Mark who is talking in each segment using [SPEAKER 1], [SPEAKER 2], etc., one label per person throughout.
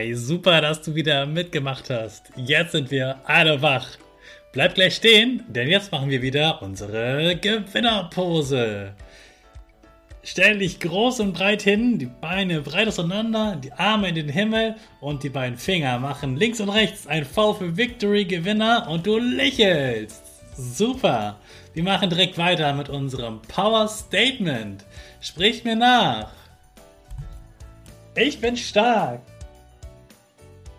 [SPEAKER 1] Hey, super, dass du wieder mitgemacht hast. Jetzt sind wir alle wach. Bleib gleich stehen, denn jetzt machen wir wieder unsere Gewinnerpose. Stell dich groß und breit hin, die Beine breit auseinander, die Arme in den Himmel und die beiden Finger machen links und rechts ein V für Victory Gewinner und du lächelst. Super. Wir machen direkt weiter mit unserem Power Statement. Sprich mir nach. Ich bin stark.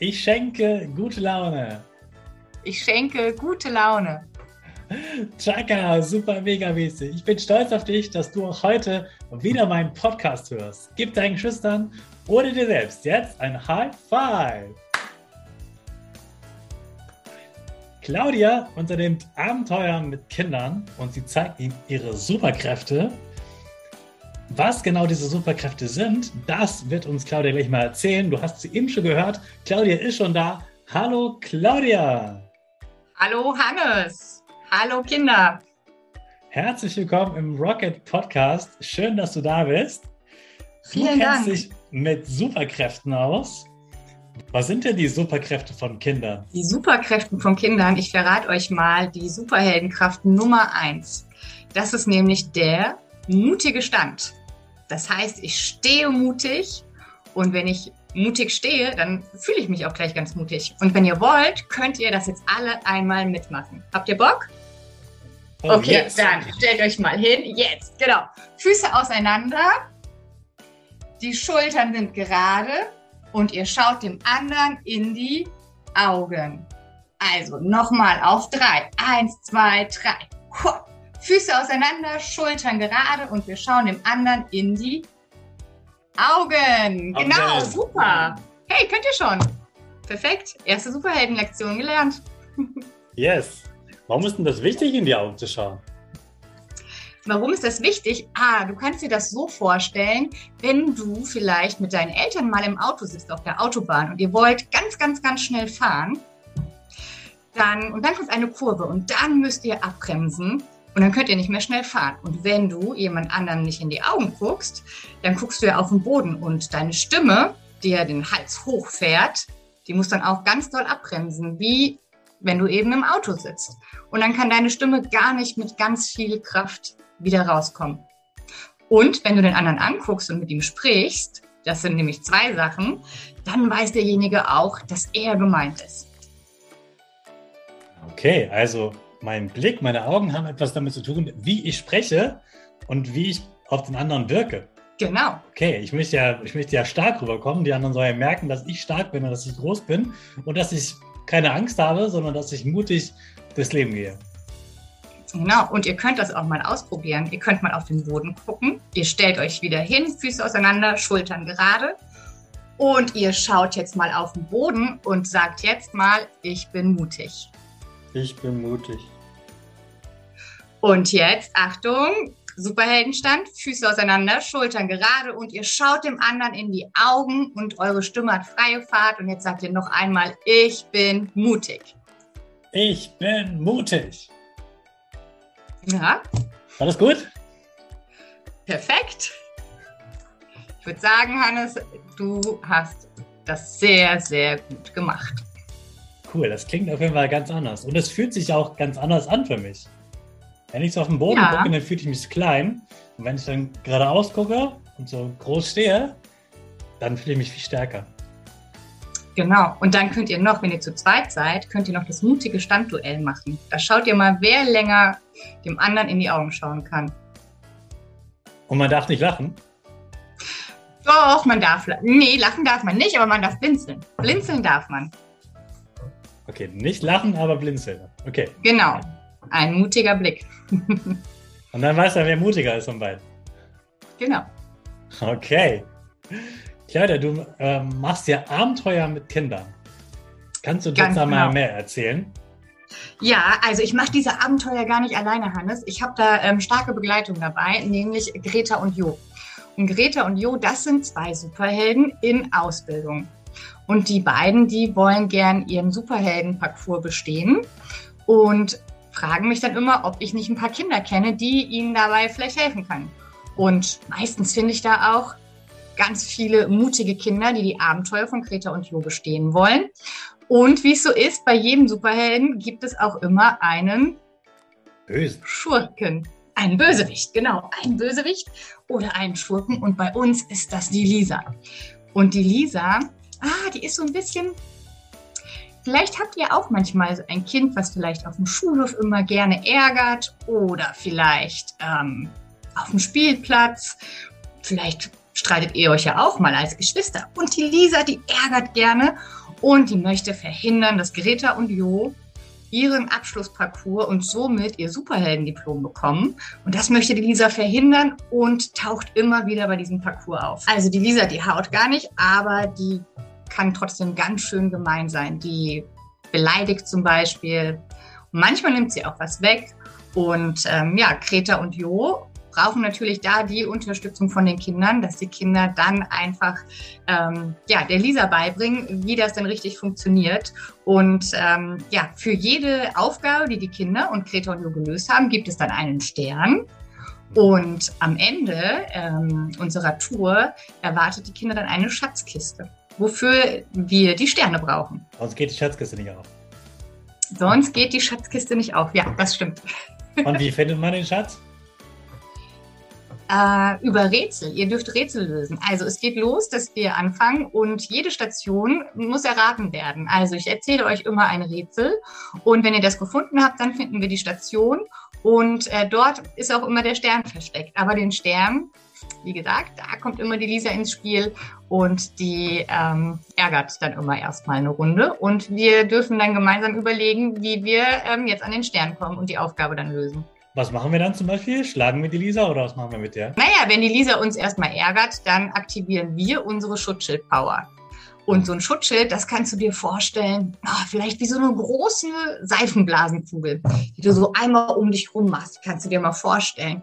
[SPEAKER 1] Ich schenke gute Laune.
[SPEAKER 2] Ich schenke gute Laune.
[SPEAKER 1] Chaka, super mega mäßig. Ich bin stolz auf dich, dass du auch heute wieder meinen Podcast hörst. Gib deinen Geschwistern oder dir selbst jetzt ein High Five. Claudia unternimmt Abenteuer mit Kindern und sie zeigt ihnen ihre Superkräfte was genau diese Superkräfte sind, das wird uns Claudia gleich mal erzählen. Du hast sie eben schon gehört. Claudia ist schon da. Hallo Claudia.
[SPEAKER 2] Hallo Hannes. Hallo Kinder.
[SPEAKER 1] Herzlich willkommen im Rocket Podcast. Schön, dass du da bist.
[SPEAKER 2] Vielen
[SPEAKER 1] du kennst
[SPEAKER 2] Dank.
[SPEAKER 1] dich mit Superkräften aus. Was sind denn die Superkräfte von Kindern?
[SPEAKER 2] Die Superkräfte von Kindern, ich verrate euch mal die Superheldenkraft Nummer eins. Das ist nämlich der mutige Stand. Das heißt, ich stehe mutig und wenn ich mutig stehe, dann fühle ich mich auch gleich ganz mutig. Und wenn ihr wollt, könnt ihr das jetzt alle einmal mitmachen. Habt ihr Bock?
[SPEAKER 1] Oh,
[SPEAKER 2] okay,
[SPEAKER 1] yes.
[SPEAKER 2] dann stellt euch mal hin. Jetzt, genau. Füße auseinander. Die Schultern sind gerade und ihr schaut dem anderen in die Augen. Also nochmal auf drei. Eins, zwei, drei. Hup. Füße auseinander, Schultern gerade und wir schauen dem anderen in die Augen. Genau, super. Hey, könnt ihr schon. Perfekt. Erste Superheldenlektion gelernt.
[SPEAKER 1] Yes. Warum ist denn das wichtig, in die Augen zu schauen?
[SPEAKER 2] Warum ist das wichtig? Ah, du kannst dir das so vorstellen, wenn du vielleicht mit deinen Eltern mal im Auto sitzt auf der Autobahn und ihr wollt ganz, ganz, ganz schnell fahren, dann, und dann kommt eine Kurve und dann müsst ihr abbremsen und dann könnt ihr nicht mehr schnell fahren. Und wenn du jemand anderem nicht in die Augen guckst, dann guckst du ja auf den Boden und deine Stimme, die ja den Hals hochfährt, die muss dann auch ganz doll abbremsen, wie wenn du eben im Auto sitzt. Und dann kann deine Stimme gar nicht mit ganz viel Kraft wieder rauskommen. Und wenn du den anderen anguckst und mit ihm sprichst, das sind nämlich zwei Sachen, dann weiß derjenige auch, dass er gemeint ist.
[SPEAKER 1] Okay, also mein Blick, meine Augen haben etwas damit zu tun, wie ich spreche und wie ich auf den anderen wirke.
[SPEAKER 2] Genau.
[SPEAKER 1] Okay, ich möchte ja, ich möchte ja stark rüberkommen. Die anderen sollen ja merken, dass ich stark bin und dass ich groß bin und dass ich keine Angst habe, sondern dass ich mutig durchs Leben gehe.
[SPEAKER 2] Genau. Und ihr könnt das auch mal ausprobieren. Ihr könnt mal auf den Boden gucken. Ihr stellt euch wieder hin, Füße auseinander, Schultern gerade. Und ihr schaut jetzt mal auf den Boden und sagt jetzt mal, ich bin mutig.
[SPEAKER 1] Ich bin mutig.
[SPEAKER 2] Und jetzt, Achtung, Superheldenstand, Füße auseinander, Schultern gerade und ihr schaut dem anderen in die Augen und eure Stimme hat freie Fahrt. Und jetzt sagt ihr noch einmal, ich bin mutig.
[SPEAKER 1] Ich bin mutig.
[SPEAKER 2] Ja.
[SPEAKER 1] War das gut?
[SPEAKER 2] Perfekt. Ich würde sagen, Hannes, du hast das sehr, sehr gut gemacht.
[SPEAKER 1] Cool, das klingt auf jeden Fall ganz anders. Und es fühlt sich auch ganz anders an für mich. Wenn ich so auf den Boden ja. gucke, dann fühle ich mich klein. Und wenn ich dann geradeaus gucke und so groß stehe, dann fühle ich mich viel stärker.
[SPEAKER 2] Genau. Und dann könnt ihr noch, wenn ihr zu zweit seid, könnt ihr noch das mutige Standduell machen. Da schaut ihr mal, wer länger dem anderen in die Augen schauen kann.
[SPEAKER 1] Und man darf nicht lachen?
[SPEAKER 2] Doch, man darf lachen. Nee, lachen darf man nicht, aber man darf blinzeln. Blinzeln darf man.
[SPEAKER 1] Okay, nicht lachen, aber blinzeln. Okay.
[SPEAKER 2] Genau. Ein mutiger Blick.
[SPEAKER 1] Und dann weiß er, wer mutiger ist von beiden.
[SPEAKER 2] Genau.
[SPEAKER 1] Okay. Claudia, du äh, machst ja Abenteuer mit Kindern. Kannst du uns da mal genau. mehr erzählen?
[SPEAKER 2] Ja, also ich mache diese Abenteuer gar nicht alleine, Hannes. Ich habe da ähm, starke Begleitung dabei, nämlich Greta und Jo. Und Greta und Jo, das sind zwei Superhelden in Ausbildung. Und die beiden, die wollen gern ihren Superheldenparcours bestehen und fragen mich dann immer, ob ich nicht ein paar Kinder kenne, die ihnen dabei vielleicht helfen können. Und meistens finde ich da auch ganz viele mutige Kinder, die die Abenteuer von Greta und Jo bestehen wollen. Und wie es so ist, bei jedem Superhelden gibt es auch immer einen
[SPEAKER 1] Böse.
[SPEAKER 2] Schurken. Einen Bösewicht, genau, einen Bösewicht oder einen Schurken. Und bei uns ist das die Lisa. Und die Lisa, ah, die ist so ein bisschen Vielleicht habt ihr auch manchmal ein Kind, was vielleicht auf dem Schulhof immer gerne ärgert oder vielleicht ähm, auf dem Spielplatz. Vielleicht streitet ihr euch ja auch mal als Geschwister. Und die Lisa, die ärgert gerne und die möchte verhindern, dass Greta und Jo ihren Abschlussparcours und somit ihr Superheldendiplom bekommen. Und das möchte die Lisa verhindern und taucht immer wieder bei diesem Parcours auf. Also die Lisa, die haut gar nicht, aber die kann trotzdem ganz schön gemein sein. Die beleidigt zum Beispiel. Und manchmal nimmt sie auch was weg. Und ähm, ja, Greta und Jo brauchen natürlich da die Unterstützung von den Kindern, dass die Kinder dann einfach ähm, ja, der Lisa beibringen, wie das denn richtig funktioniert. Und ähm, ja, für jede Aufgabe, die die Kinder und Greta und Jo gelöst haben, gibt es dann einen Stern. Und am Ende ähm, unserer Tour erwartet die Kinder dann eine Schatzkiste, wofür wir die Sterne brauchen.
[SPEAKER 1] Sonst geht die Schatzkiste nicht auf.
[SPEAKER 2] Sonst geht die Schatzkiste nicht auf. Ja, das stimmt.
[SPEAKER 1] Und wie findet man den Schatz?
[SPEAKER 2] äh, über Rätsel. Ihr dürft Rätsel lösen. Also es geht los, dass wir anfangen und jede Station muss erraten werden. Also ich erzähle euch immer ein Rätsel und wenn ihr das gefunden habt, dann finden wir die Station und äh, dort ist auch immer der Stern versteckt. Aber den Stern, wie gesagt, da kommt immer die Lisa ins Spiel und die ähm, ärgert dann immer erstmal eine Runde und wir dürfen dann gemeinsam überlegen, wie wir ähm, jetzt an den Stern kommen und die Aufgabe dann lösen.
[SPEAKER 1] Was machen wir dann zum Beispiel? Schlagen wir die Lisa oder was machen wir mit der?
[SPEAKER 2] Naja, wenn die Lisa uns erstmal ärgert, dann aktivieren wir unsere Schutzschild-Power. Und so ein Schutzschild, das kannst du dir vorstellen, oh, vielleicht wie so eine große Seifenblasenkugel, die du so einmal um dich rum machst. Kannst du dir mal vorstellen.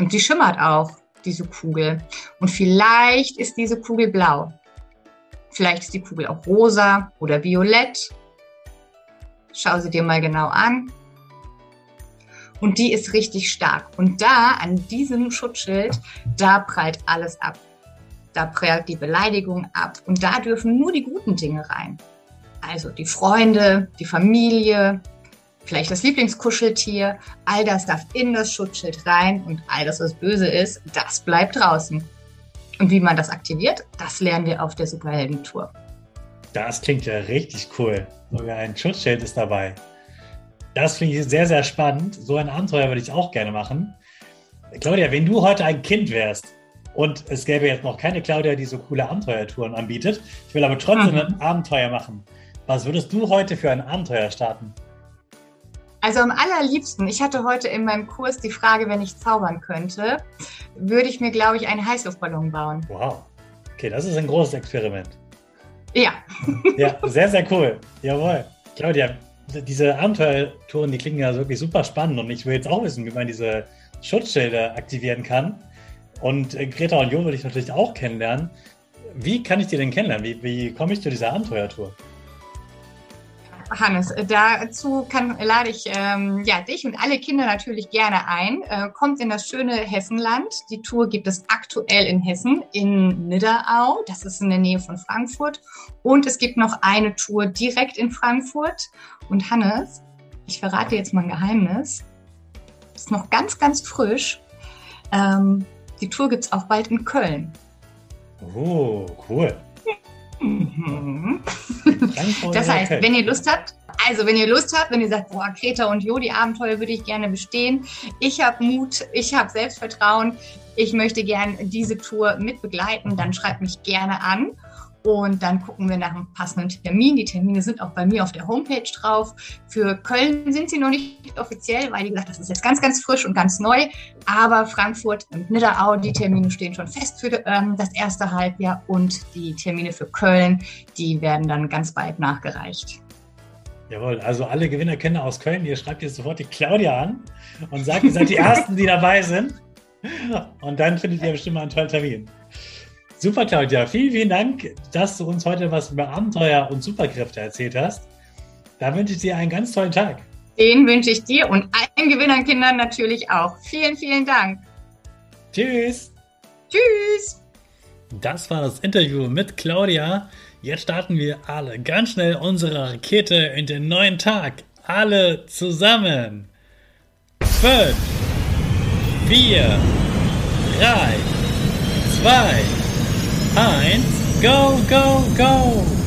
[SPEAKER 2] Und die schimmert auch, diese Kugel. Und vielleicht ist diese Kugel blau. Vielleicht ist die Kugel auch rosa oder violett. Schau sie dir mal genau an. Und die ist richtig stark. Und da, an diesem Schutzschild, da prallt alles ab. Da prallt die Beleidigung ab. Und da dürfen nur die guten Dinge rein. Also die Freunde, die Familie, vielleicht das Lieblingskuscheltier. All das darf in das Schutzschild rein. Und all das, was böse ist, das bleibt draußen. Und wie man das aktiviert, das lernen wir auf der Superheldentour.
[SPEAKER 1] Das klingt ja richtig cool. Sogar ein Schutzschild ist dabei. Das finde ich sehr, sehr spannend. So ein Abenteuer würde ich auch gerne machen. Claudia, wenn du heute ein Kind wärst und es gäbe jetzt noch keine Claudia, die so coole Abenteuertouren anbietet, ich will aber trotzdem mhm. ein Abenteuer machen. Was würdest du heute für ein Abenteuer starten?
[SPEAKER 2] Also am allerliebsten, ich hatte heute in meinem Kurs die Frage, wenn ich zaubern könnte, würde ich mir, glaube ich, einen Heißluftballon bauen.
[SPEAKER 1] Wow. Okay, das ist ein großes Experiment.
[SPEAKER 2] Ja.
[SPEAKER 1] Ja, sehr, sehr cool. Jawohl. Claudia, diese Abenteuertouren, die klingen ja wirklich super spannend und ich will jetzt auch wissen, wie man diese Schutzschilder aktivieren kann. Und äh, Greta und Jo will ich natürlich auch kennenlernen. Wie kann ich die denn kennenlernen? Wie, wie komme ich zu dieser Abenteuertour?
[SPEAKER 2] Hannes, dazu kann, lade ich ähm, ja, dich und alle Kinder natürlich gerne ein. Äh, kommt in das schöne Hessenland. Die Tour gibt es aktuell in Hessen, in Nidderau. Das ist in der Nähe von Frankfurt. Und es gibt noch eine Tour direkt in Frankfurt. Und Hannes, ich verrate jetzt mal ein Geheimnis. Ist noch ganz, ganz frisch. Ähm, die Tour gibt es auch bald in Köln.
[SPEAKER 1] Oh, cool.
[SPEAKER 2] Mhm. Das heißt, wenn ihr Lust habt, also wenn ihr Lust habt, wenn ihr sagt, boah, Kreta und Jo, die Abenteuer würde ich gerne bestehen, ich habe Mut, ich habe Selbstvertrauen, ich möchte gerne diese Tour mitbegleiten, dann schreibt mich gerne an. Und dann gucken wir nach einem passenden Termin. Die Termine sind auch bei mir auf der Homepage drauf. Für Köln sind sie noch nicht offiziell, weil, wie gesagt, das ist jetzt ganz, ganz frisch und ganz neu. Aber Frankfurt und Nidderau, die Termine stehen schon fest für ähm, das erste Halbjahr. Und die Termine für Köln, die werden dann ganz bald nachgereicht.
[SPEAKER 1] Jawohl, also alle Gewinnerkinder aus Köln, ihr schreibt jetzt sofort die Claudia an und sagt, ihr seid die Ersten, die dabei sind. Und dann findet ihr bestimmt mal einen tollen Termin. Super, Claudia. Vielen, vielen Dank, dass du uns heute was über Abenteuer und Superkräfte erzählt hast. Da wünsche ich dir einen ganz tollen Tag.
[SPEAKER 2] Den wünsche ich dir und allen Gewinnerkindern natürlich auch. Vielen, vielen Dank.
[SPEAKER 1] Tschüss.
[SPEAKER 2] Tschüss.
[SPEAKER 1] Das war das Interview mit Claudia. Jetzt starten wir alle ganz schnell unsere Rakete in den neuen Tag. Alle zusammen. 5, 4, 3, 2, behind. Go, go, go!